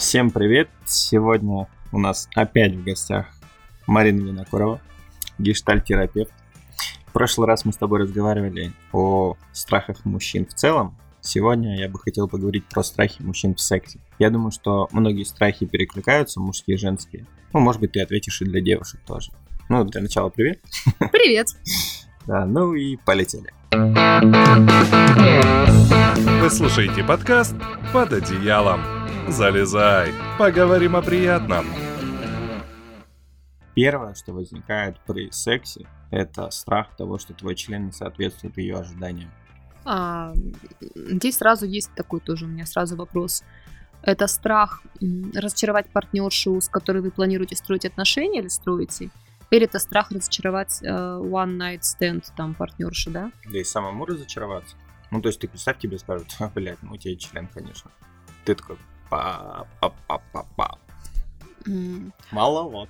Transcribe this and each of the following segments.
Всем привет! Сегодня у нас опять в гостях Марина Винокурова, гештальт-терапевт. В прошлый раз мы с тобой разговаривали о страхах мужчин в целом. Сегодня я бы хотел поговорить про страхи мужчин в сексе. Я думаю, что многие страхи перекликаются, мужские и женские. Ну, может быть, ты ответишь и для девушек тоже. Ну, для начала привет. Привет. Да, ну и полетели. Вы слушаете подкаст «Под одеялом». Залезай, поговорим о приятном. Первое, что возникает при сексе, это страх того, что твой член не соответствует ее ожиданиям. А, здесь сразу есть такой тоже у меня сразу вопрос. Это страх разочаровать партнершу, с которой вы планируете строить отношения или строите? Или это страх разочаровать э, one night stand там партнерши, да? Да и самому разочароваться. Ну, то есть ты представь, тебе скажут, а, блядь, ну у тебя член, конечно. Ты такой, па па па па па Мало вот.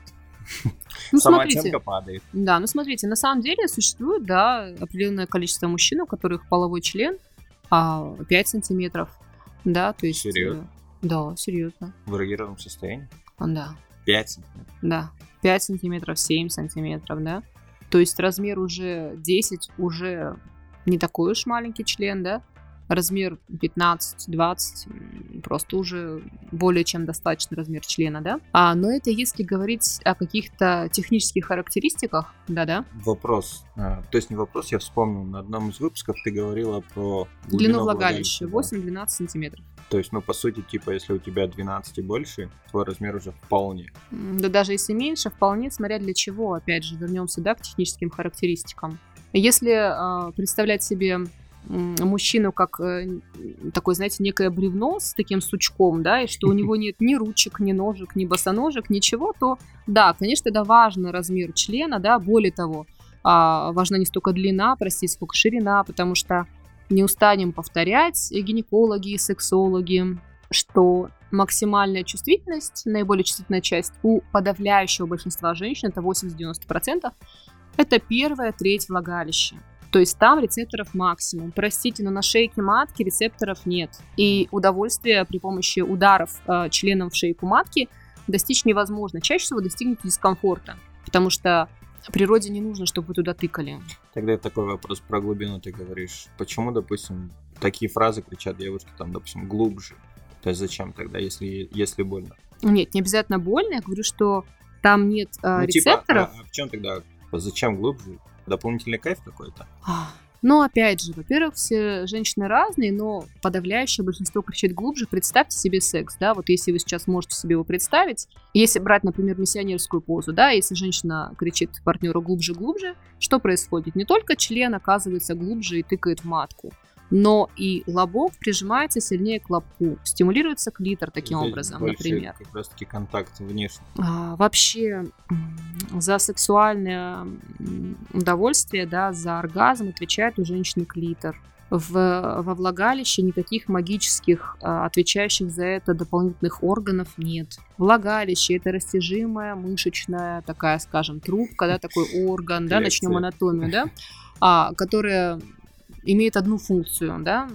Ну, Самооценка смотрите. падает. Да, ну смотрите, на самом деле существует, да, определенное количество мужчин, у которых половой член а, 5 сантиметров, да, то есть... э, Серьезно? Да, серьезно, В эрогированном состоянии. да. 5 сантиметров. Да, 5 сантиметров, 7 сантиметров, да. То есть размер уже 10, уже не такой уж маленький член, да. Размер 15-20, м, просто уже более чем достаточный размер члена, да. А, но это если говорить о каких-то технических характеристиках, да-да. Вопрос. а, то есть не вопрос, я вспомнил, на одном из выпусков ты говорила про Длину глубину влагалища да. 8-12 сантиметров. То есть, ну, по сути, типа, если у тебя 12 и больше, твой размер уже вполне. Да даже если меньше, вполне смотря для чего. Опять же, вернемся да, к техническим характеристикам. Если а, представлять себе мужчину как э, такое, знаете, некое бревно с таким сучком, да, и что у него нет ни ручек, ни ножек, ни босоножек, ничего, то да, конечно, это важно размер члена, да, более того, а, важна не столько длина, простите, сколько ширина, потому что не устанем повторять и гинекологи, и сексологи, что максимальная чувствительность, наиболее чувствительная часть у подавляющего большинства женщин, это 80-90%, это первая треть влагалища. То есть там рецепторов максимум. Простите, но на шейке матки рецепторов нет. И удовольствие при помощи ударов э, членом в шейку матки достичь невозможно. Чаще всего достигнете дискомфорта. Потому что природе не нужно, чтобы вы туда тыкали. Тогда такой вопрос про глубину ты говоришь. Почему, допустим, такие фразы кричат девушки, там, допустим, глубже? То есть зачем тогда, если, если больно? Нет, не обязательно больно. Я говорю, что там нет э, Ну, типа, рецепторов. а, а в чем тогда, зачем глубже? Дополнительный кайф какой-то? А, Но опять же, во-первых, все женщины разные, но подавляющее большинство кричит глубже. Представьте себе секс, да, вот если вы сейчас можете себе его представить, если брать, например, миссионерскую позу, да, если женщина кричит партнеру глубже-глубже, что происходит? Не только член оказывается глубже и тыкает в матку, но и лобок прижимается сильнее к лобку, стимулируется клитор таким Здесь образом, например. как раз-таки контакт внешний. А, вообще за сексуальное удовольствие, да, за оргазм отвечает у женщины клитор. В, во влагалище никаких магических, а, отвечающих за это дополнительных органов нет. Влагалище это растяжимая мышечная такая, скажем, трубка, да, такой орган, да, начнем анатомию, да, а, которая имеет одну функцию, да,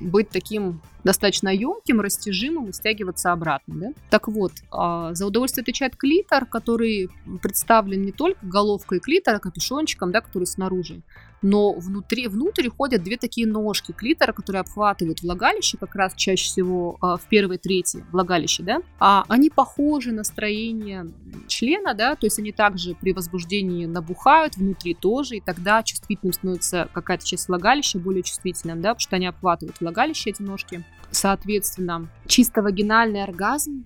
быть таким достаточно емким, растяжимым и стягиваться обратно. Да? Так вот, а, за удовольствие отвечает клитор, который представлен не только головкой клитора, капюшончиком, да, который снаружи, но внутри, внутрь ходят две такие ножки клитора, которые обхватывают влагалище, как раз чаще всего а, в первой трети влагалища, да, а они похожи на строение члена, да, то есть они также при возбуждении набухают внутри тоже, и тогда чувствительным становится какая-то часть влагалища более чувствительным, да, потому что они обхватывают влагалище, эти ножки. Соответственно, чисто вагинальный оргазм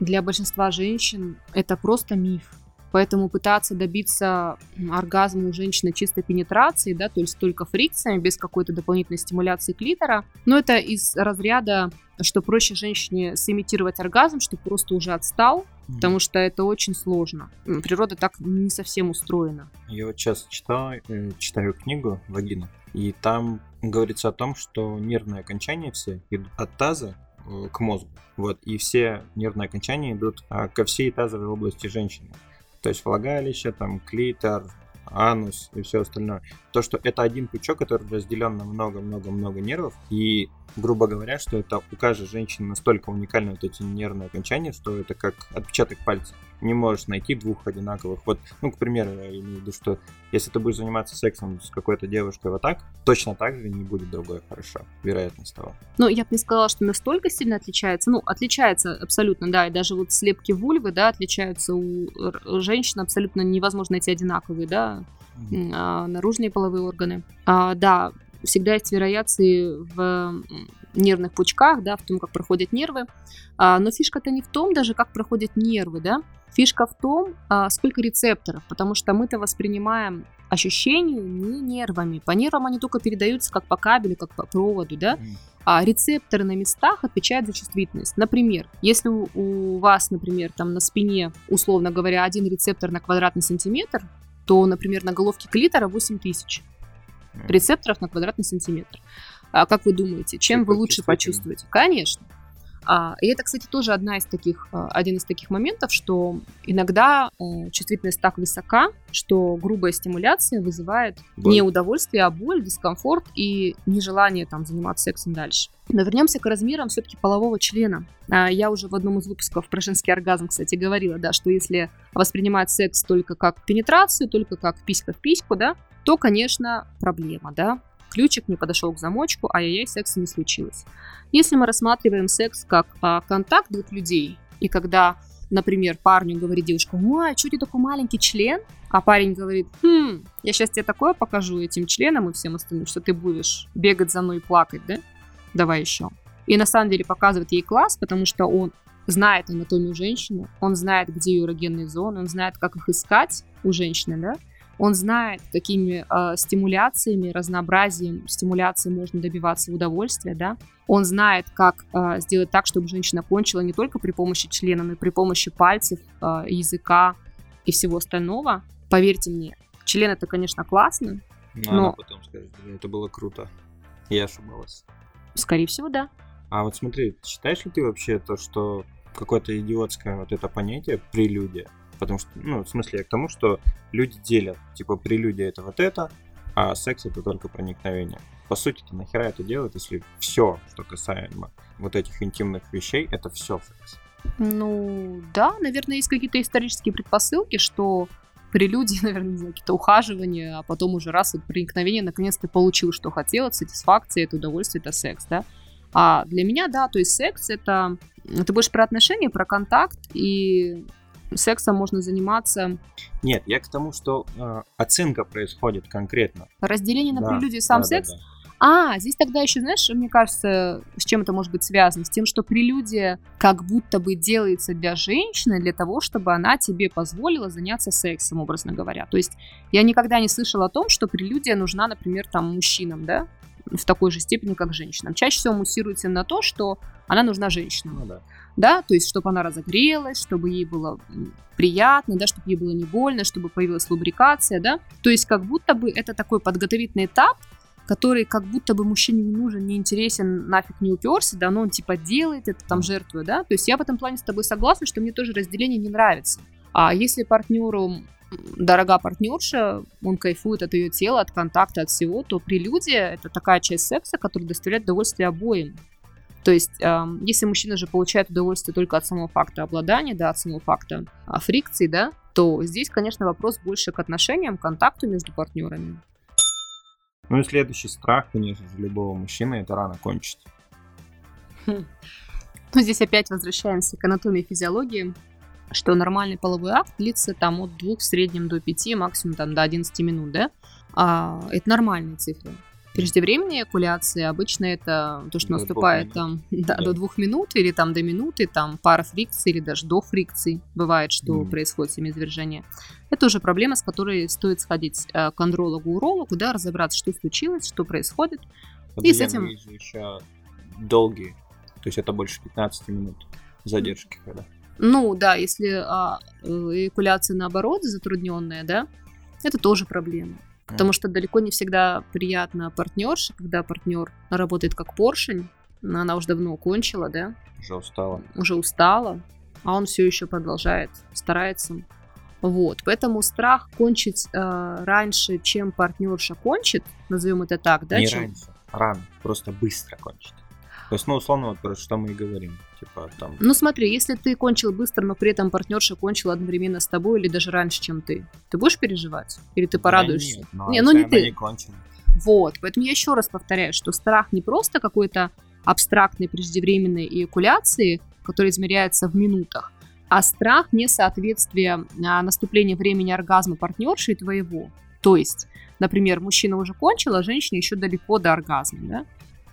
для большинства женщин это просто миф. Поэтому пытаться добиться оргазма у женщины чистой пенетрации, да, то есть только фрикциями, без какой-то дополнительной стимуляции клитора, но это из разряда, что проще женщине сымитировать оргазм, что просто уже отстал, потому что это очень сложно. Природа так не совсем устроена. Я вот сейчас читаю, читаю книгу «Вагина», и там говорится о том, что нервные окончания все идут от таза э, к мозгу. Вот, и все нервные окончания идут а, ко всей тазовой области женщины. То есть влагалище, там, клитор, анус и все остальное. То, что это один пучок, который разделен на много-много-много нервов, и грубо говоря, что это у каждой женщины настолько уникальны вот эти нервные окончания, что это как отпечаток пальца. Не можешь найти двух одинаковых. Вот, ну, к примеру, я имею в виду, что если ты будешь заниматься сексом с какой-то девушкой вот так, точно так же не будет другой хорошо. Вероятность того. Ну, я бы не сказала, что настолько сильно отличается. Ну, отличается абсолютно, да. И даже вот слепки вульвы, да, отличаются у женщин абсолютно невозможно найти одинаковые, да, а, наружные половые органы. А, да, всегда есть вариации в нервных пучках, да, в том, как проходят нервы. А, но фишка-то не в том даже, как проходят нервы, да. Фишка в том, а, сколько рецепторов, потому что мы-то воспринимаем ощущения не нервами. По нервам они только передаются как по кабелю, как по проводу, да. А рецепторы на местах отвечают за чувствительность. Например, если у, у вас, например, там на спине, условно говоря, один рецептор на квадратный сантиметр, то, например, на головке клитора 8 тысяч рецепторов на квадратный сантиметр. А как вы думаете, чем вы лучше почувствуете? Конечно. А, и это, кстати, тоже одна из таких, а, один из таких моментов, что иногда а, чувствительность так высока, что грубая стимуляция вызывает боль. не удовольствие, а боль, дискомфорт и нежелание там заниматься сексом дальше. Но вернемся к размерам все-таки полового члена. Я уже в одном из выпусков про женский оргазм, кстати, говорила, да, что если воспринимать секс только как пенетрацию, только как писька в письку, да, то, конечно, проблема, да. Ключик не подошел к замочку, а яй секса не случилось. Если мы рассматриваем секс как а, контакт двух людей, и когда, например, парню говорит девушка, ой, что ты такой маленький член? А парень говорит, хм, я сейчас тебе такое покажу этим членам и всем остальным, что ты будешь бегать за мной и плакать, да? Давай еще. И на самом деле показывает ей класс, потому что он знает анатомию женщины, он знает, где ее эрогенные зоны, он знает, как их искать у женщины, да? Он знает, какими э, стимуляциями, разнообразием стимуляции можно добиваться удовольствия, да. Он знает, как э, сделать так, чтобы женщина кончила не только при помощи члена, но и при помощи пальцев, э, языка и всего остального. Поверьте мне, член это, конечно, классно, но... но... Она потом скажет, это было круто. Я ошибалась. Скорее всего, да. А вот смотри, считаешь ли ты вообще то, что какое-то идиотское вот это понятие прелюдия, Потому что, ну, в смысле, я к тому, что люди делят. Типа, прелюдия это вот это, а секс это только проникновение. По сути, то нахера это делать, если все, что касаемо вот этих интимных вещей, это все секс? Ну, да, наверное, есть какие-то исторические предпосылки, что прелюдии, наверное, какие-то ухаживания, а потом уже раз вот проникновение, наконец ты получил, что хотел, сатисфакция, это удовольствие, это секс, да. А для меня, да, то есть секс это, это больше про отношения, про контакт, и сексом можно заниматься. Нет, я к тому, что э, оценка происходит конкретно. Разделение на да, прелюдию и сам да, секс. Да, да. А, здесь тогда еще, знаешь, мне кажется, с чем это может быть связано? С тем, что прелюдия как будто бы делается для женщины, для того, чтобы она тебе позволила заняться сексом, образно говоря. То есть я никогда не слышала о том, что прелюдия нужна, например, там, мужчинам, да? в такой же степени, как женщинам. Чаще всего муссируется на то, что она нужна женщинам. Ну, да. Да, то есть, чтобы она разогрелась, чтобы ей было приятно, да, чтобы ей было не больно, чтобы появилась лубрикация, да. То есть, как будто бы это такой подготовительный этап, который как будто бы мужчине не нужен, не интересен, нафиг не уперся, да, но он типа делает это, там, жертвует, да. То есть я в этом плане с тобой согласна, что мне тоже разделение не нравится. А если партнеру дорога партнерша, он кайфует от ее тела, от контакта, от всего, то прелюдия — это такая часть секса, которая доставляет удовольствие обоим. То есть, э, если мужчина же получает удовольствие только от самого факта обладания, да, от самого факта а, фрикции, да, то здесь, конечно, вопрос больше к отношениям, к контакту между партнерами. Ну и следующий страх, конечно же, любого мужчины — это рано кончить. Хм. Ну, здесь опять возвращаемся к анатомии и физиологии что нормальный половой акт длится там от 2 в среднем до 5, максимум там до 11 минут, да? А, это нормальные цифры. Преждевременная экуляция обычно это то, что до наступает там да, да. до двух минут или там до минуты, там пара фрикций или даже до фрикций бывает, что mm. происходит семяизвержение. Это уже проблема, с которой стоит сходить э, к андрологу, урологу, да, разобраться, что случилось, что происходит. Вот и с этим... еще долгие, то есть это больше 15 минут задержки, когда. Ну, да, если а, эякуляция наоборот затрудненная, да, это тоже проблема. Потому что далеко не всегда приятно партнерше, когда партнер работает как поршень, она уже давно кончила, да? Уже устала. Уже устала, а он все еще продолжает, старается. Вот, поэтому страх кончить э, раньше, чем партнерша кончит, назовем это так, да? Не чем... раньше, рано, просто быстро кончить. То есть, ну, условно, вот про что мы и говорим. Типа, там... Ну смотри, если ты кончил быстро, но при этом партнерша кончила одновременно с тобой или даже раньше, чем ты, ты будешь переживать? Или ты порадуешься? Да нет, но не, ну не она ты. не кончила. Вот, поэтому я еще раз повторяю, что страх не просто какой-то абстрактной преждевременной эякуляции, который измеряется в минутах, а страх несоответствия а, наступления времени оргазма партнерши и твоего. То есть, например, мужчина уже кончил, а женщина еще далеко до оргазма, да?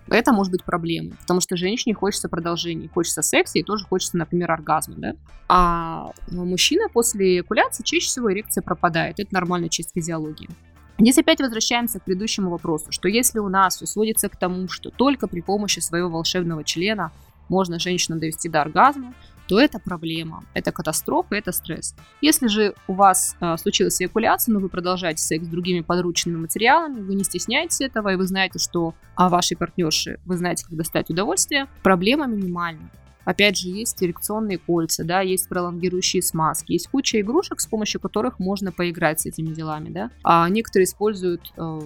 Это может быть проблемой, потому что женщине хочется продолжения, хочется секса и тоже хочется, например, оргазма, да? А мужчина после эякуляции чаще всего эрекция пропадает. Это нормальная часть физиологии. Здесь опять возвращаемся к предыдущему вопросу, что если у нас все сводится к тому, что только при помощи своего волшебного члена можно женщину довести до оргазма, то это проблема, это катастрофа, это стресс. Если же у вас э, случилась эякуляция, но вы продолжаете секс с другими подручными материалами, вы не стесняетесь этого, и вы знаете, что о вашей партнерше, вы знаете, как достать удовольствие, проблема минимальна. Опять же, есть эрекционные кольца, да, есть пролонгирующие смазки, есть куча игрушек, с помощью которых можно поиграть с этими делами, да. А некоторые используют э,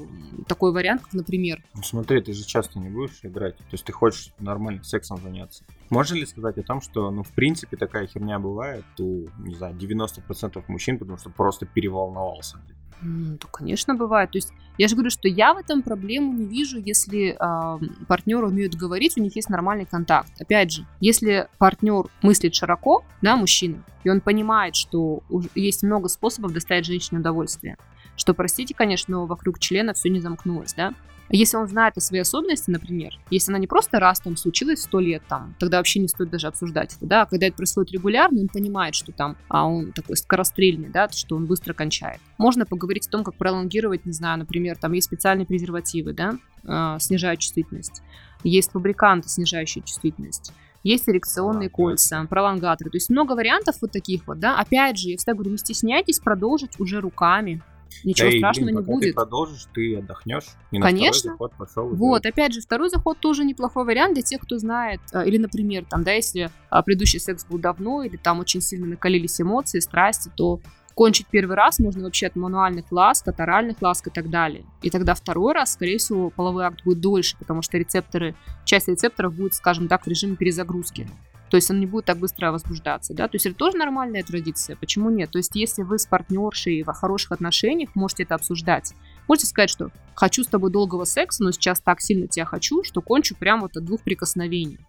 такой вариант, как, например... Ну смотри, ты же часто не будешь играть, то есть ты хочешь нормально сексом заняться. Можно ли сказать о том, что, ну, в принципе, такая херня бывает у, не знаю, 90% мужчин, потому что просто переволновался? Ну, то, конечно, бывает. То есть я же говорю, что я в этом проблему не вижу, если э, партнеры умеют говорить, у них есть нормальный контакт. Опять же, если партнер мыслит широко, да, мужчина, и он понимает, что есть много способов доставить женщине удовольствие, что, простите, конечно, но вокруг члена все не замкнулось, да, если он знает о своей особенности, например, если она не просто раз там случилась сто лет там, тогда вообще не стоит даже обсуждать это, да, а когда это происходит регулярно, он понимает, что там, а он такой скорострельный, да, что он быстро кончает. Можно поговорить о том, как пролонгировать, не знаю, например, там есть специальные презервативы, да, э, снижают чувствительность. Есть фабриканты, снижающие чувствительность. Есть эрекционные кольца, пролонгаторы. То есть много вариантов вот таких вот, да. Опять же, я всегда говорю, не стесняйтесь продолжить уже руками. Ничего да страшного и, блин, не будет. Ты продолжишь, ты отдохнешь. И Конечно. На заход пошел, вот, опять же, второй заход тоже неплохой вариант для тех, кто знает. А, или, например, там, да, если а, предыдущий секс был давно, или там очень сильно накалились эмоции, страсти, то кончить первый раз можно вообще от мануальных ласк, от оральных ласк и так далее. И тогда второй раз, скорее всего, половой акт будет дольше, потому что рецепторы, часть рецепторов будет, скажем так, в режиме перезагрузки. То есть он не будет так быстро возбуждаться, да, то есть это тоже нормальная традиция, почему нет? То есть если вы с партнершей в хороших отношениях, можете это обсуждать. Можете сказать, что хочу с тобой долгого секса, но сейчас так сильно тебя хочу, что кончу прямо вот от двух прикосновений.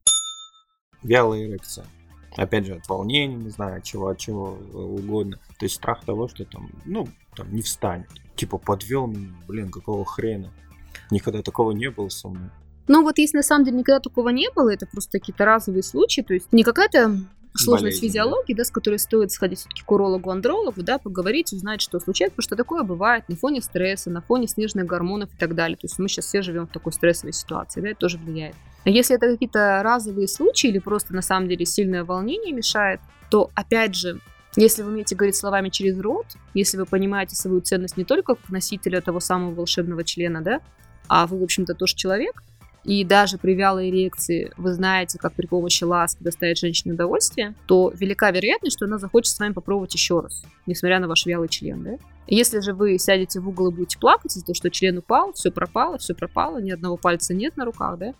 Вялая эрекция. Опять же, от волнения, не знаю, от чего, от чего угодно. То есть страх того, что там, ну, там не встанет. Типа подвел меня, блин, какого хрена. Никогда такого не было со мной. Ну вот если на самом деле никогда такого не было, это просто какие-то разовые случаи, то есть не какая-то сложность Болезнь, физиологии, да. с которой стоит сходить все-таки к урологу, андрологу, да, поговорить, узнать, что случается, потому что такое бывает на фоне стресса, на фоне сниженных гормонов и так далее. То есть мы сейчас все живем в такой стрессовой ситуации, да, это тоже влияет. А если это какие-то разовые случаи или просто на самом деле сильное волнение мешает, то опять же, если вы умеете говорить словами через рот, если вы понимаете свою ценность не только как носителя того самого волшебного члена, да, а вы, в общем-то, тоже человек, и даже при вялой эрекции вы знаете, как при помощи ласки доставить женщине удовольствие, то велика вероятность, что она захочет с вами попробовать еще раз, несмотря на ваш вялый член, да? Если же вы сядете в угол и будете плакать из-за того, что член упал, все пропало, все пропало, ни одного пальца нет на руках, да,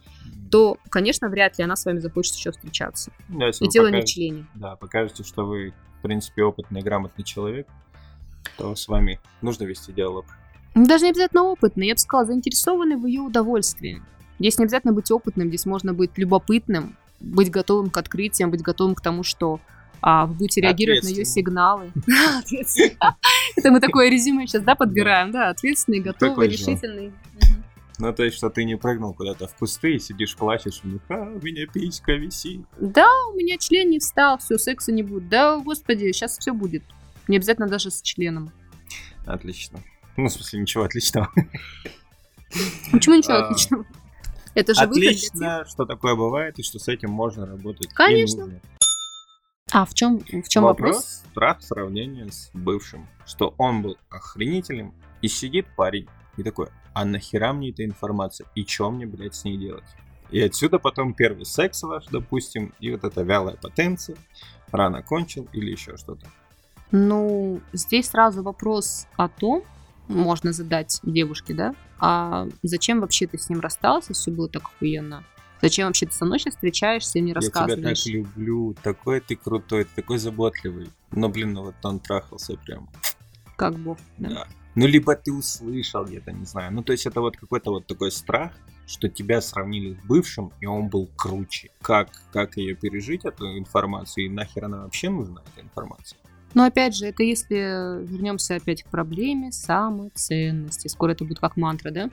то, конечно, вряд ли она с вами захочет еще встречаться. Да, и дело покажете, не в члене. Да, покажете, что вы, в принципе, опытный, грамотный человек, то с вами нужно вести диалог. Даже не обязательно опытный, я бы сказала, заинтересованный в ее удовольствии. Здесь не обязательно быть опытным, здесь можно быть любопытным, быть готовым к открытиям, быть готовым к тому, что а, вы будете реагировать на ее сигналы. Это мы такое резюме сейчас, да, подбираем, да, ответственный, готовый, решительный. Ну, то есть, что ты не прыгнул куда-то в кусты и сидишь, плачешь, у них, а, у меня писька висит. Да, у меня член не встал, все, секса не будет. Да, господи, сейчас все будет. Не обязательно даже с членом. Отлично. Ну, в смысле, ничего отличного. Почему ничего а, отличного? Это же Отлично, что такое бывает, и что с этим можно работать. Конечно. А в чем, в чем вопрос? Вопрос страх сравнения с бывшим. Что он был охренительным, и сидит парень, и такой, а нахера мне эта информация? И что мне, блядь, с ней делать? И отсюда потом первый секс ваш, допустим, и вот эта вялая потенция, рано кончил или еще что-то. Ну, здесь сразу вопрос о том, можно задать девушке, да, а зачем вообще ты с ним расстался, все было так охуенно? Зачем вообще ты со мной сейчас встречаешься и мне рассказываешь? Я тебя так люблю, такой ты крутой, ты такой заботливый. Но, блин, ну вот он трахался прям. Как бог, да. да. Ну, либо ты услышал где-то, не знаю. Ну, то есть это вот какой-то вот такой страх, что тебя сравнили с бывшим, и он был круче. Как, как ее пережить, эту информацию, и нахер она вообще нужна, эта информация? Но опять же, это если вернемся опять к проблеме самоценности. Скоро это будет как мантра, да?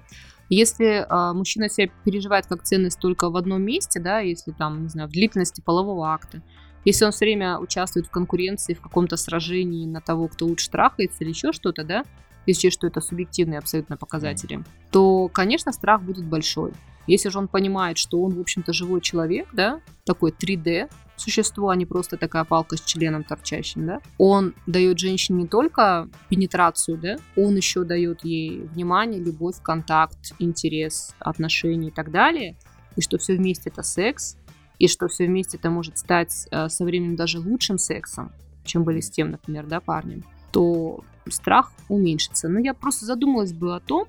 Если э, мужчина себя переживает как ценность только в одном месте, да, если там, не знаю, в длительности полового акта, если он все время участвует в конкуренции, в каком-то сражении на того, кто лучше трахается или еще что-то, да, если что это субъективные абсолютно показатели, то, конечно, страх будет большой. Если же он понимает, что он, в общем-то, живой человек, да, такой 3D существо, а не просто такая палка с членом торчащим, да, он дает женщине не только пенетрацию, да, он еще дает ей внимание, любовь, контакт, интерес, отношения и так далее, и что все вместе это секс, и что все вместе это может стать э, со временем даже лучшим сексом, чем были с тем, например, да, парнем, то страх уменьшится. Но я просто задумалась бы о том,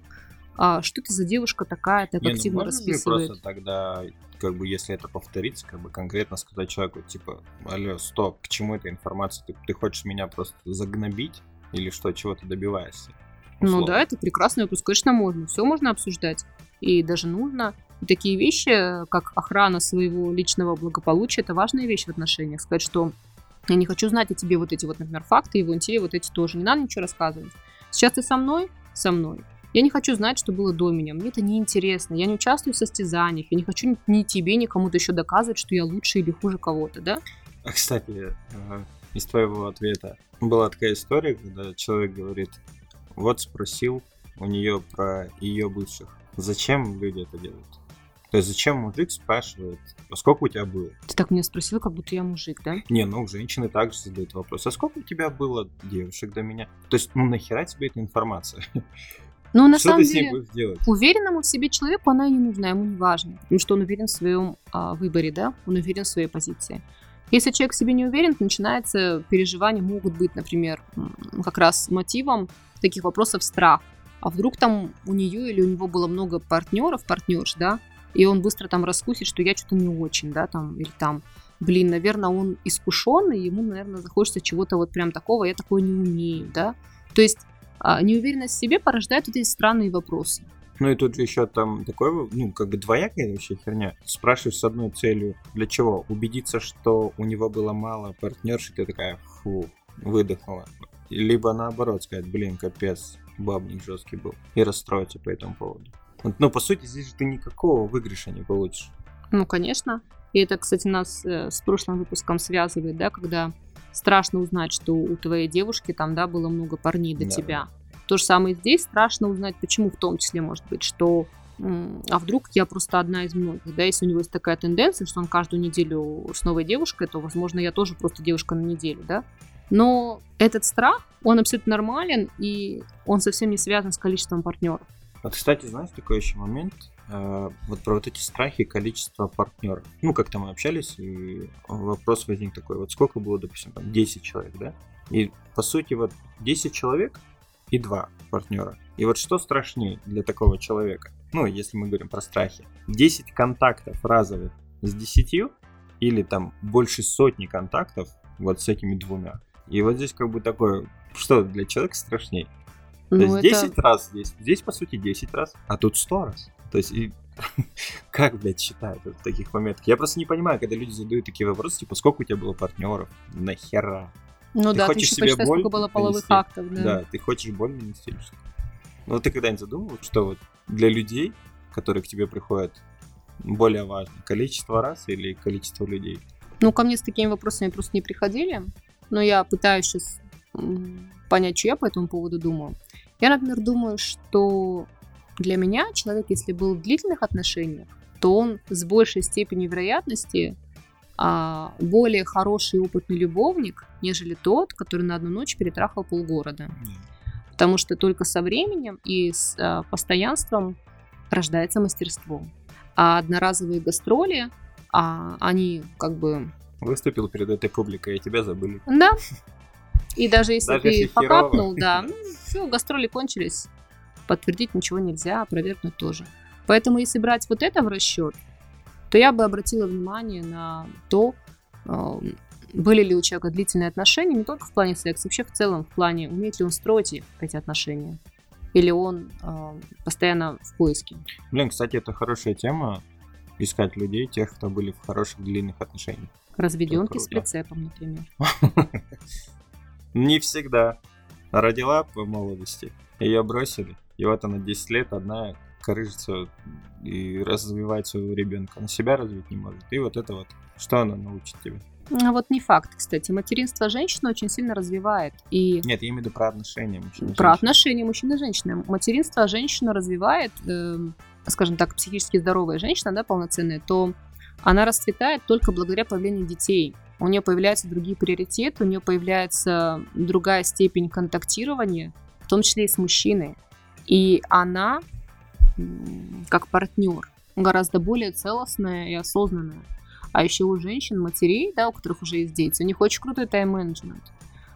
а, что это за девушка такая, так Не, ну активно ну, расписывает. просто тогда, как бы, если это повторится, как бы конкретно сказать человеку, типа, алло, стоп, к чему эта информация? Ты, ты хочешь меня просто загнобить? Или что, чего ты добиваешься? Условно. Ну да, это прекрасный вопрос. Конечно, можно. Все можно обсуждать. И даже нужно. И такие вещи, как охрана своего личного благополучия, это важная вещь в отношениях. Сказать, что я не хочу знать о тебе вот эти вот, например, факты, и вон те, вот эти тоже. Не надо ничего рассказывать. Сейчас ты со мной? Со мной. Я не хочу знать, что было до меня. Мне это не интересно. Я не участвую в состязаниях. Я не хочу ни тебе, ни кому-то еще доказывать, что я лучше или хуже кого-то, да? А, кстати, из твоего ответа была такая история, когда человек говорит, вот спросил у нее про ее бывших. Зачем люди это делают? То есть зачем мужик спрашивает, а сколько у тебя было? Ты так меня спросил, как будто я мужик, да? Не, ну женщины также задают вопрос, а сколько у тебя было девушек до меня? То есть, ну нахера тебе эта информация? Но на что самом деле, уверенному в себе человеку она и не нужна, ему не важно, потому что он уверен в своем а, выборе, да, он уверен в своей позиции. Если человек в себе не уверен, начинается переживания, могут быть, например, как раз мотивом таких вопросов страх. А вдруг там у нее или у него было много партнеров, партнерш, да, и он быстро там раскусит, что я что-то не очень, да, там, или там, блин, наверное, он искушенный, ему, наверное, захочется чего-то вот прям такого, я такое не умею, да. То есть неуверенность в себе порождает вот эти странные вопросы. Ну и тут еще там такой, ну, как бы двоякая вообще херня. Спрашиваешь с одной целью, для чего? Убедиться, что у него было мало партнерши, ты такая, фу, выдохнула. Либо наоборот сказать, блин, капец, бабник жесткий был. И расстроиться по этому поводу. Ну, по сути, здесь же ты никакого выигрыша не получишь. Ну, конечно. И это, кстати, нас э, с прошлым выпуском связывает, да, когда страшно узнать, что у твоей девушки там, да, было много парней до да. тебя. То же самое здесь, страшно узнать, почему в том числе, может быть, что а вдруг я просто одна из многих, да, если у него есть такая тенденция, что он каждую неделю с новой девушкой, то, возможно, я тоже просто девушка на неделю, да. Но этот страх, он абсолютно нормален, и он совсем не связан с количеством партнеров. Вот, кстати, знаешь, такой еще момент, вот про вот эти страхи количество партнеров. Ну, как-то мы общались, и вопрос возник такой, вот сколько было, допустим, там 10 человек, да? И, по сути, вот 10 человек и 2 партнера. И вот что страшнее для такого человека? Ну, если мы говорим про страхи. 10 контактов разовых с 10 или там больше сотни контактов вот с этими двумя. И вот здесь как бы такое, что для человека страшнее? То ну, есть это... 10 раз здесь. Здесь, по сути, 10 раз, а тут 100 раз. То есть, и... как, блядь, считают в таких моментах? Я просто не понимаю, когда люди задают такие вопросы, типа, сколько у тебя было партнеров? Нахера? Ну ты да, хочешь ты себе посчитай, боль сколько было половых нанести? актов, да. Да, ты хочешь боль нанести Ну, ты когда-нибудь задумывал, что вот для людей, которые к тебе приходят, более важно, количество раз или количество людей? Ну, ко мне с такими вопросами просто не приходили, но я пытаюсь сейчас понять, что я по этому поводу думаю. Я, например, думаю, что для меня человек, если был в длительных отношениях, то он с большей степенью вероятности а, более хороший и опытный любовник, нежели тот, который на одну ночь перетрахал полгорода. Потому что только со временем и с а, постоянством рождается мастерство. А одноразовые гастроли, а, они как бы... Выступил перед этой публикой, и тебя забыли. Да, И даже если Даже ты херово. покапнул, да, ну, все, гастроли кончились. Подтвердить ничего нельзя, опровергнуть тоже. Поэтому если брать вот это в расчет, то я бы обратила внимание на то, э, были ли у человека длительные отношения, не только в плане секса, вообще в целом в плане, умеет ли он строить эти отношения, или он э, постоянно в поиске. Блин, кстати, это хорошая тема. Искать людей, тех, кто были в хороших длинных отношениях. Разведенки с прицепом, например. Не всегда. Родила по молодости, ее бросили, и вот она 10 лет одна корыжится и развивает своего ребенка. Она себя развить не может. И вот это вот, что она научит тебя? А вот не факт, кстати. Материнство женщины очень сильно развивает. И Нет, я имею в виду про отношения мужчин и про отношения мужчины и женщины. Материнство женщину развивает, эм, скажем так, психически здоровая женщина, да, полноценная, то она расцветает только благодаря появлению детей. У нее появляются другие приоритеты, у нее появляется другая степень контактирования, в том числе и с мужчиной. И она, как партнер, гораздо более целостная и осознанная. А еще у женщин, матерей, да, у которых уже есть дети, у них очень крутой тайм-менеджмент.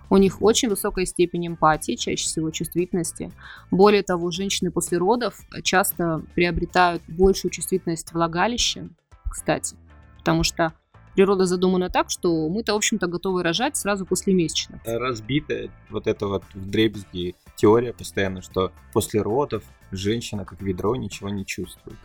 У них очень высокая степень эмпатии, чаще всего чувствительности. Более того, женщины после родов часто приобретают большую чувствительность влагалища, кстати, потому что природа задумана так, что мы-то, в общем-то, готовы рожать сразу после месячных. разбитая вот эта вот в дребезги теория постоянно, что после родов женщина как ведро ничего не чувствует.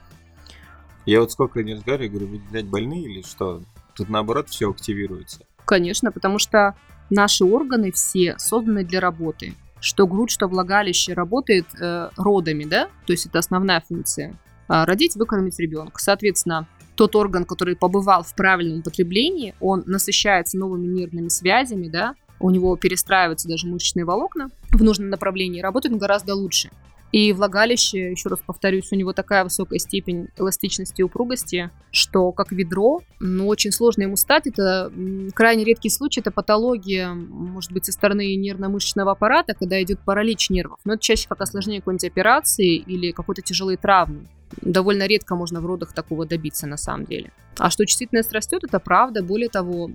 Я вот сколько не разговариваю, говорю, вы, блядь, больны или что? Тут наоборот все активируется. Конечно, потому что наши органы все созданы для работы. Что грудь, что влагалище работает э, родами, да? То есть это основная функция. А, родить, выкормить ребенка. Соответственно, тот орган, который побывал в правильном употреблении, он насыщается новыми нервными связями, да? У него перестраиваются даже мышечные волокна в нужном направлении, работает он гораздо лучше. И влагалище, еще раз повторюсь, у него такая высокая степень эластичности и упругости, что как ведро, ну, очень сложно ему стать. Это крайне редкий случай, это патология, может быть, со стороны нервно-мышечного аппарата, когда идет паралич нервов. Но это чаще как осложнение какой-нибудь операции или какой-то тяжелой травмы. Довольно редко можно в родах такого добиться на самом деле. А что чувствительность растет, это правда. Более того,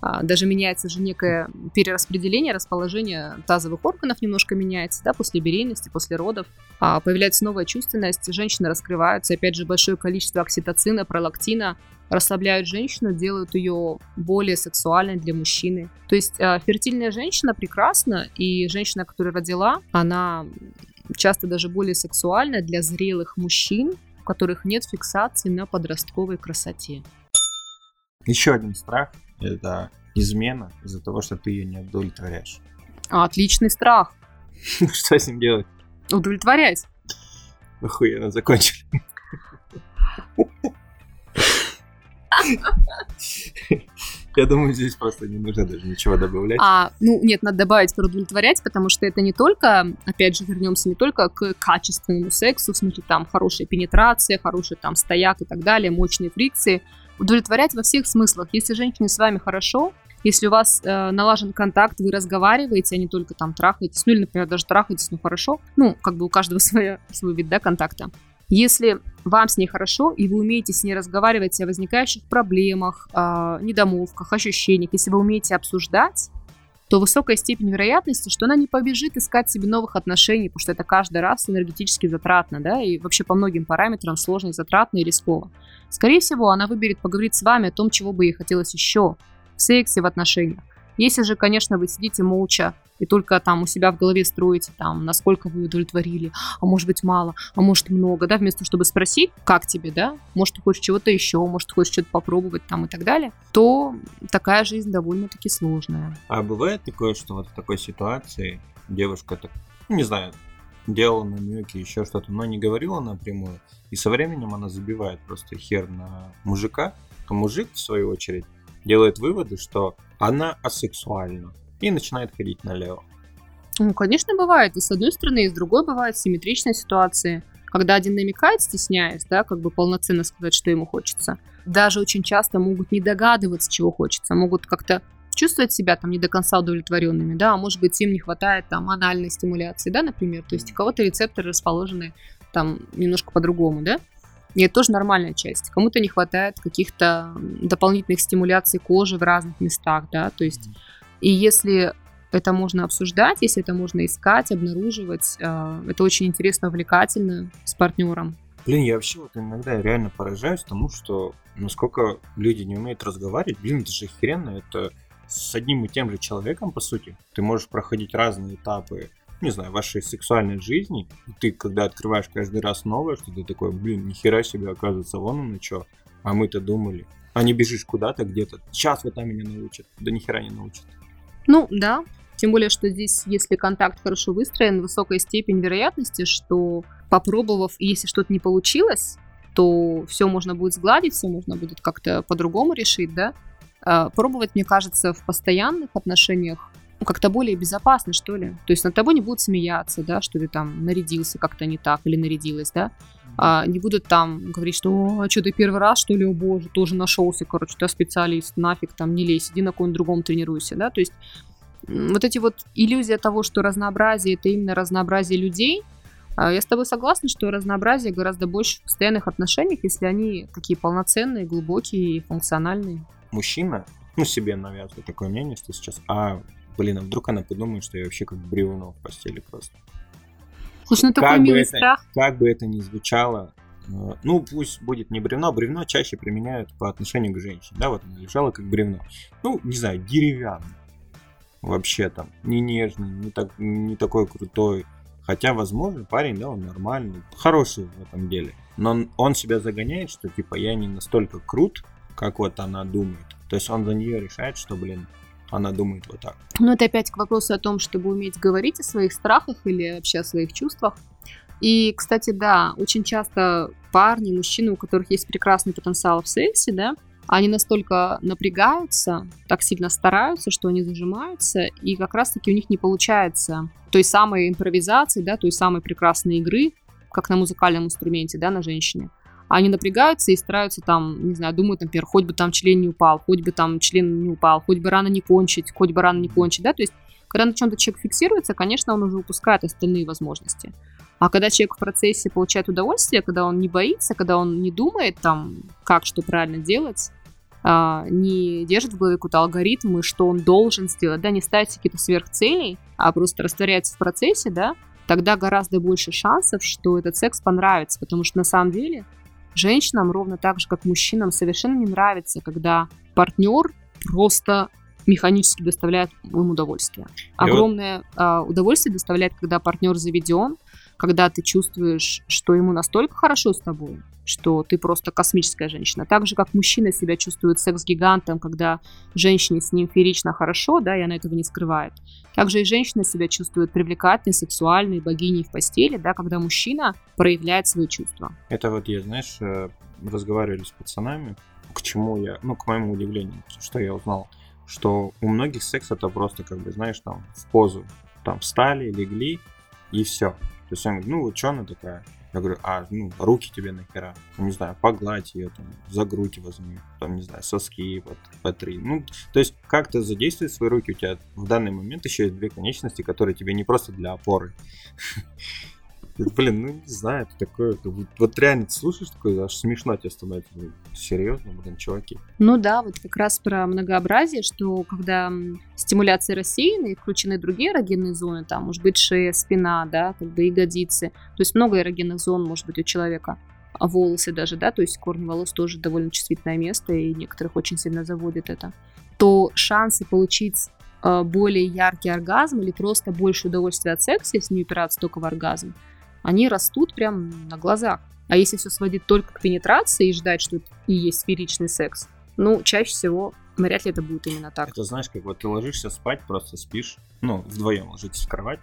а, даже меняется же некое перераспределение, расположение тазовых органов немножко меняется, да, после беременности, после родов. А, появляется новая чувственность, женщины раскрываются, опять же, большое количество окситоцина, пролактина расслабляют женщину, делают ее более сексуальной для мужчины. То есть а, фертильная женщина прекрасна, и женщина, которая родила, она часто даже более сексуальна для зрелых мужчин, у которых нет фиксации на подростковой красоте. Еще один страх – это измена из-за того, что ты ее не удовлетворяешь. Отличный страх. Что с ним делать? Удовлетворять. Охуенно закончили. Я думаю, здесь просто не нужно даже ничего добавлять. А, ну, нет, надо добавить про удовлетворять, потому что это не только, опять же, вернемся не только к качественному сексу, в смысле там хорошая пенетрация, хороший там стояк и так далее, мощные фрикции. Удовлетворять во всех смыслах. Если женщине с вами хорошо, если у вас э, налажен контакт, вы разговариваете, а не только там трахаетесь, ну или, например, даже трахаетесь, ну хорошо, ну, как бы у каждого своя, свой вид, да, контакта. Если вам с ней хорошо, и вы умеете с ней разговаривать о возникающих проблемах, о недомолвках, ощущениях, если вы умеете обсуждать, то высокая степень вероятности, что она не побежит искать себе новых отношений, потому что это каждый раз энергетически затратно, да, и вообще по многим параметрам сложно затратно и рисково. Скорее всего, она выберет поговорить с вами о том, чего бы ей хотелось еще в сексе, в отношениях. Если же, конечно, вы сидите молча и только там у себя в голове строите, там, насколько вы удовлетворили, а может быть мало, а может много, да, вместо чтобы спросить, как тебе, да, может ты хочешь чего-то еще, может ты хочешь что-то попробовать там и так далее, то такая жизнь довольно-таки сложная. А бывает такое, что вот в такой ситуации девушка, так, не знаю, делала намеки, еще что-то, но не говорила напрямую, и со временем она забивает просто хер на мужика, то мужик, в свою очередь, делает выводы, что она асексуальна, и начинает ходить налево. Ну, конечно, бывает. И с одной стороны, и с другой бывает симметричные ситуации, когда один намекает, стесняясь, да, как бы полноценно сказать, что ему хочется. Даже очень часто могут не догадываться, чего хочется, могут как-то чувствовать себя там не до конца удовлетворенными, да, а может быть им не хватает там анальной стимуляции, да, например, то есть у кого-то рецепторы расположены там немножко по-другому, да, и это тоже нормальная часть. Кому-то не хватает каких-то дополнительных стимуляций кожи в разных местах, да, то есть и если это можно обсуждать, если это можно искать, обнаруживать, э, это очень интересно, увлекательно с партнером. Блин, я вообще вот иногда реально поражаюсь тому, что насколько люди не умеют разговаривать. Блин, это же охеренно, это с одним и тем же человеком, по сути. Ты можешь проходить разные этапы, не знаю, вашей сексуальной жизни. И ты, когда открываешь каждый раз новое, что ты такой, блин, нихера себе, оказывается, вон оно что. А мы-то думали. А не бежишь куда-то где-то. Сейчас вот там меня научат. Да нихера не научат. Ну, да. Тем более, что здесь, если контакт хорошо выстроен, высокая степень вероятности, что попробовав, если что-то не получилось, то все можно будет сгладить, все можно будет как-то по-другому решить, да. А, пробовать, мне кажется, в постоянных отношениях ну, как-то более безопасно, что ли. То есть над тобой не будут смеяться, да, что ты там нарядился как-то не так или нарядилась, да. А, не будут там говорить, что а что ты первый раз, что ли, о боже, тоже нашелся, короче, ты специалист, нафиг там не лезь, иди на ком-нибудь другом тренируйся, да, то есть вот эти вот иллюзия того, что разнообразие это именно разнообразие людей, а, я с тобой согласна, что разнообразие гораздо больше в постоянных отношениях, если они такие полноценные, глубокие и функциональные. Мужчина, ну, себе навязывает такое мнение, что сейчас, а, блин, а вдруг она подумает, что я вообще как бревно в постели просто. Слушай, ну такой как милый это, страх. Как бы это ни звучало, э, ну, пусть будет не бревно, бревно чаще применяют по отношению к женщине, да, вот она лежала как бревно. Ну, не знаю, деревянный вообще там, не нежный, не, так, не такой крутой. Хотя, возможно, парень, да, он нормальный, хороший в этом деле. Но он, он себя загоняет, что типа я не настолько крут, как вот она думает. То есть он за нее решает, что, блин, она думает вот так. Ну, это опять к вопросу о том, чтобы уметь говорить о своих страхах или вообще о своих чувствах. И, кстати, да, очень часто парни, мужчины, у которых есть прекрасный потенциал в сексе, да, они настолько напрягаются, так сильно стараются, что они зажимаются, и как раз-таки у них не получается той самой импровизации, да, той самой прекрасной игры, как на музыкальном инструменте, да, на женщине. Они напрягаются и стараются там, не знаю, думают, например, хоть бы там член не упал, хоть бы там член не упал, хоть бы рано не кончить, хоть бы рано не кончить, да, то есть когда на чем-то человек фиксируется, конечно, он уже упускает остальные возможности. А когда человек в процессе получает удовольствие, когда он не боится, когда он не думает там, как что правильно делать, а, не держит в голове какой-то алгоритм, и что он должен сделать, да, не ставит какие-то сверхцелей, а просто растворяется в процессе, да, тогда гораздо больше шансов, что этот секс понравится, потому что на самом деле женщинам, ровно так же, как мужчинам, совершенно не нравится, когда партнер просто механически доставляет им удовольствие. Огромное э, удовольствие доставляет, когда партнер заведен, когда ты чувствуешь, что ему настолько хорошо с тобой, что ты просто космическая женщина. Так же, как мужчина себя чувствует секс-гигантом, когда женщине с ним феерично хорошо, да, и она этого не скрывает. Также и женщина себя чувствует привлекательной, сексуальной, богиней в постели, да, когда мужчина проявляет свои чувства. Это вот я, знаешь, э, разговаривали с пацанами, к чему я, ну, к моему удивлению, что я узнал, что у многих секс это просто, как бы, знаешь, там, в позу, там, встали, легли, и все. То есть он ну вот что она такая? Я говорю, а, ну, руки тебе нахера, ну, не знаю, погладь ее, там, за грудь возьми, там, не знаю, соски, вот, потри. Ну, то есть, как то задействовать свои руки, у тебя в данный момент еще есть две конечности, которые тебе не просто для опоры. Блин, ну не знаю, это такое, вот, вот реально слушаешь такое, аж смешно тебе становится. Ну, серьезно, блин, чуваки. Ну да, вот как раз про многообразие, что когда стимуляция рассеяна и включены другие эрогенные зоны, там может быть шея, спина, да, как бы ягодицы, то есть много эрогенных зон может быть у человека, а волосы даже, да, то есть корни волос тоже довольно чувствительное место, и некоторых очень сильно заводит это, то шансы получить э, более яркий оргазм или просто больше удовольствия от секса, если не упираться только в оргазм, они растут прямо на глазах. А если все сводить только к пенетрации и ждать, что это и есть сферичный секс, ну, чаще всего вряд ли это будет именно так. Это знаешь, как вот ты ложишься спать, просто спишь, ну, вдвоем ложитесь в кровать,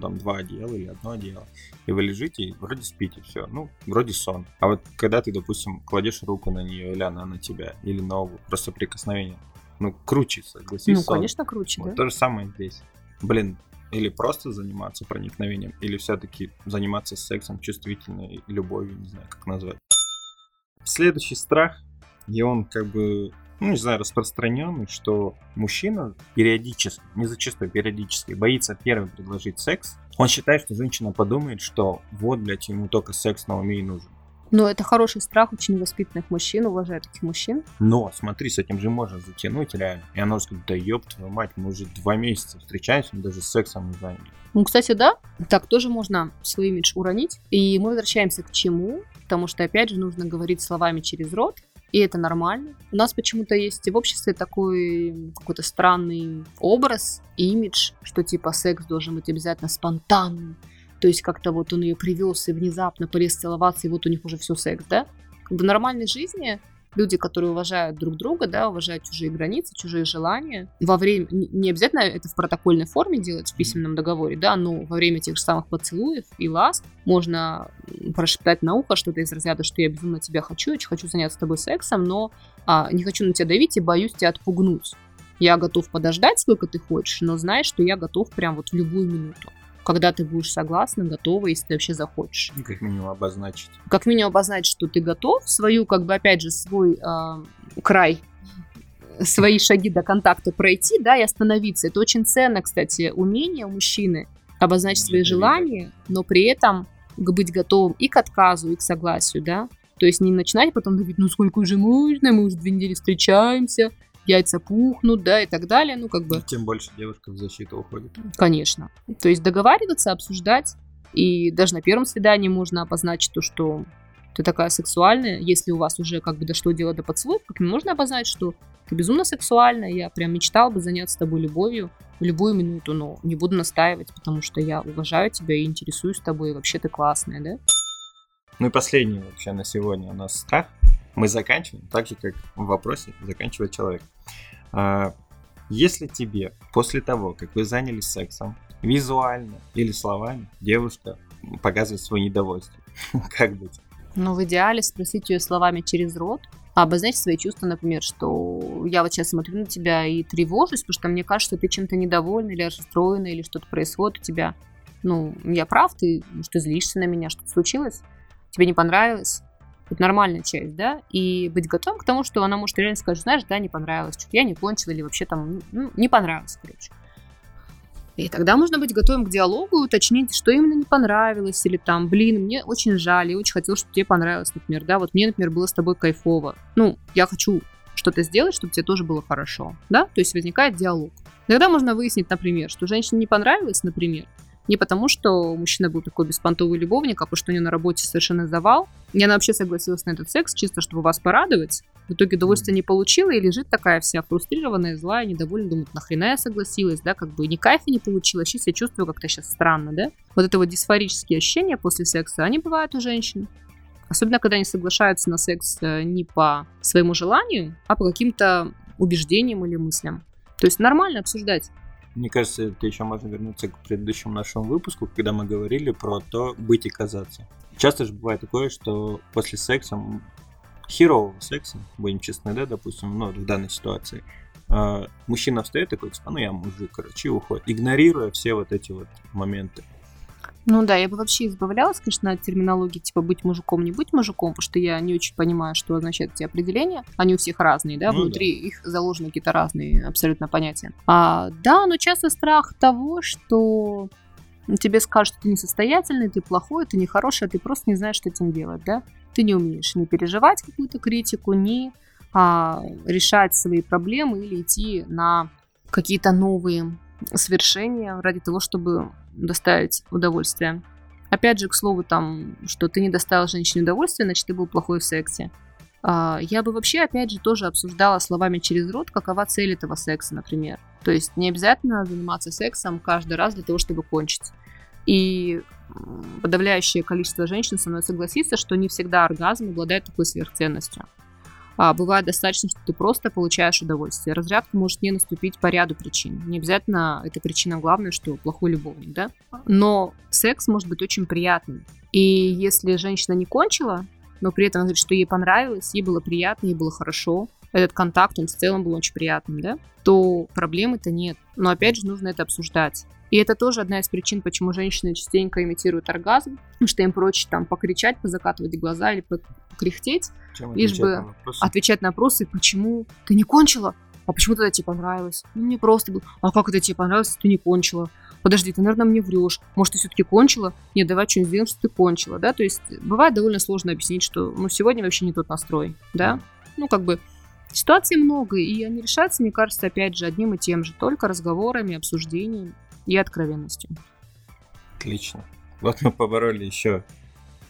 там два одеяла или одно одеяло, и вы лежите, и вроде спите, все, ну, вроде сон. А вот когда ты, допустим, кладешь руку на нее, или она на тебя, или ногу, просто прикосновение, ну, круче, согласись. Ну, сон. конечно, круче, вот да. То же самое здесь. Блин, или просто заниматься проникновением, или все-таки заниматься сексом, чувствительной любовью, не знаю, как назвать. Следующий страх, и он как бы, ну, не знаю, распространенный, что мужчина периодически, не зачастую, периодически боится первым предложить секс. Он считает, что женщина подумает, что вот, блядь, ему только секс на уме и нужен. Но это хороший страх очень воспитанных мужчин, уважаю таких мужчин. Но, смотри, с этим же можно затянуть реально. И она скажет, да ёб твою мать, мы уже два месяца встречаемся, мы даже сексом не заняли. Ну, кстати, да, так тоже можно свой имидж уронить. И мы возвращаемся к чему? Потому что, опять же, нужно говорить словами через рот, и это нормально. У нас почему-то есть в обществе такой какой-то странный образ, имидж, что типа секс должен быть обязательно спонтанным, то есть как-то вот он ее привез и внезапно полез целоваться, и вот у них уже все секс, да? В нормальной жизни люди, которые уважают друг друга, да, уважают чужие границы, чужие желания, во время, не обязательно это в протокольной форме делать в письменном договоре, да, но во время тех же самых поцелуев и ласк можно прошептать на ухо что-то из разряда, что я безумно тебя хочу, очень хочу заняться с тобой сексом, но а, не хочу на тебя давить и боюсь тебя отпугнуть. Я готов подождать, сколько ты хочешь, но знай, что я готов прям вот в любую минуту когда ты будешь согласна, готова, если ты вообще захочешь. Как минимум обозначить. Как минимум обозначить, что ты готов, свою, как бы, опять же, свой э, край свои шаги до контакта пройти, да, и остановиться. Это очень ценно, кстати, умение у мужчины обозначить свои желания, но при этом быть готовым и к отказу, и к согласию, да. То есть не начинать потом говорить, ну сколько уже можно, мы уже две недели встречаемся, яйца пухнут, да, и так далее, ну, как бы... Тем больше девушка в защиту уходит. Конечно. То есть договариваться, обсуждать, и даже на первом свидании можно обозначить то, что ты такая сексуальная, если у вас уже как бы дошло дело до поцелуев, как можно обозначить, что ты безумно сексуальная, я прям мечтал бы заняться с тобой любовью в любую минуту, но не буду настаивать, потому что я уважаю тебя и интересуюсь тобой, и вообще ты классная, да? Ну и последний вообще на сегодня у нас страх мы заканчиваем так же, как в вопросе заканчивает человек. А, если тебе после того, как вы занялись сексом, визуально или словами девушка показывает свое недовольство, как быть? Ну, в идеале спросить ее словами через рот, обозначить свои чувства, например, что я вот сейчас смотрю на тебя и тревожусь, потому что мне кажется, что ты чем-то недовольна или расстроена, или что-то происходит у тебя. Ну, я прав, ты, что злишься на меня, что-то случилось, тебе не понравилось, это нормальная часть, да, и быть готовым к тому, что она может реально сказать, знаешь, да, не понравилось, что-то я не кончила, или вообще там, ну, не понравилось, короче. И тогда можно быть готовым к диалогу, уточнить, что именно не понравилось, или там, блин, мне очень жаль, я очень хотела, чтобы тебе понравилось, например, да, вот мне, например, было с тобой кайфово. Ну, я хочу что-то сделать, чтобы тебе тоже было хорошо, да, то есть возникает диалог. Тогда можно выяснить, например, что женщине не понравилось, например, не потому, что мужчина был такой беспонтовый любовник, а потому что у нее на работе совершенно завал. И она вообще согласилась на этот секс, чисто чтобы вас порадовать. В итоге удовольствия не получила и лежит такая вся фрустрированная, злая, недовольная, думает, нахрена я согласилась, да, как бы ни кайфа не получила, сейчас я чувствую как-то сейчас странно, да. Вот это вот дисфорические ощущения после секса, они бывают у женщин. Особенно, когда они соглашаются на секс э, не по своему желанию, а по каким-то убеждениям или мыслям. То есть нормально обсуждать. Мне кажется, это еще можно вернуться к предыдущему нашему выпуску, когда мы говорили про то, быть и казаться. Часто же бывает такое, что после секса, херового секса, будем честны, да, допустим, ну, в данной ситуации, э, мужчина встает такой, типа, ну я мужик, короче, и уходит, игнорируя все вот эти вот моменты. Ну да, я бы вообще избавлялась, конечно, от терминологии типа быть мужиком, не быть мужиком, потому что я не очень понимаю, что означают эти определения. Они у всех разные, да, ну, внутри да. их заложены какие-то разные абсолютно понятия. А, да, но часто страх того, что тебе скажут, что ты несостоятельный, ты плохой, ты нехороший, а ты просто не знаешь, что этим делать, да? Ты не умеешь не переживать какую-то критику, не а, решать свои проблемы или идти на какие-то новые свершения ради того, чтобы доставить удовольствие. Опять же, к слову, там, что ты не доставил женщине удовольствие, значит, ты был плохой в сексе. А, я бы вообще, опять же, тоже обсуждала словами через рот, какова цель этого секса, например. То есть не обязательно заниматься сексом каждый раз для того, чтобы кончить. И подавляющее количество женщин со мной согласится, что не всегда оргазм обладает такой сверхценностью. А бывает достаточно, что ты просто получаешь удовольствие. Разрядка может не наступить по ряду причин. Не обязательно это причина главная, что плохой любовник, да? Но секс может быть очень приятным. И если женщина не кончила, но при этом говорит, что ей понравилось, ей было приятно, ей было хорошо, этот контакт, он в целом был очень приятным, да, то проблемы-то нет. Но опять же, нужно это обсуждать. И это тоже одна из причин, почему женщины частенько имитируют оргазм, что им проще там покричать, позакатывать глаза или покряхтеть, Чем лишь бы на отвечать на вопросы, почему ты не кончила, а почему тогда тебе понравилось? Ну, мне просто было, а как это тебе понравилось, ты не кончила? подожди, ты, наверное, мне врешь, может, ты все-таки кончила? Нет, давай что-нибудь сделаем, что ты кончила, да, то есть бывает довольно сложно объяснить, что, ну, сегодня вообще не тот настрой, да, ну, как бы ситуаций много, и они решаются, мне кажется, опять же, одним и тем же, только разговорами, обсуждением и откровенностью. Отлично. Вот мы побороли еще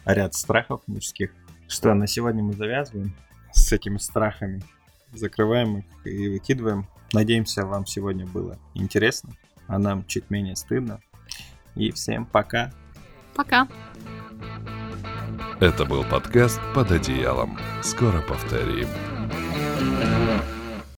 ряд страхов мужских. Что, на сегодня мы завязываем с этими страхами, закрываем их и выкидываем. Надеемся, вам сегодня было интересно, а нам чуть менее стыдно. И всем пока. Пока. Это был подкаст «Под одеялом». Скоро повторим. thank you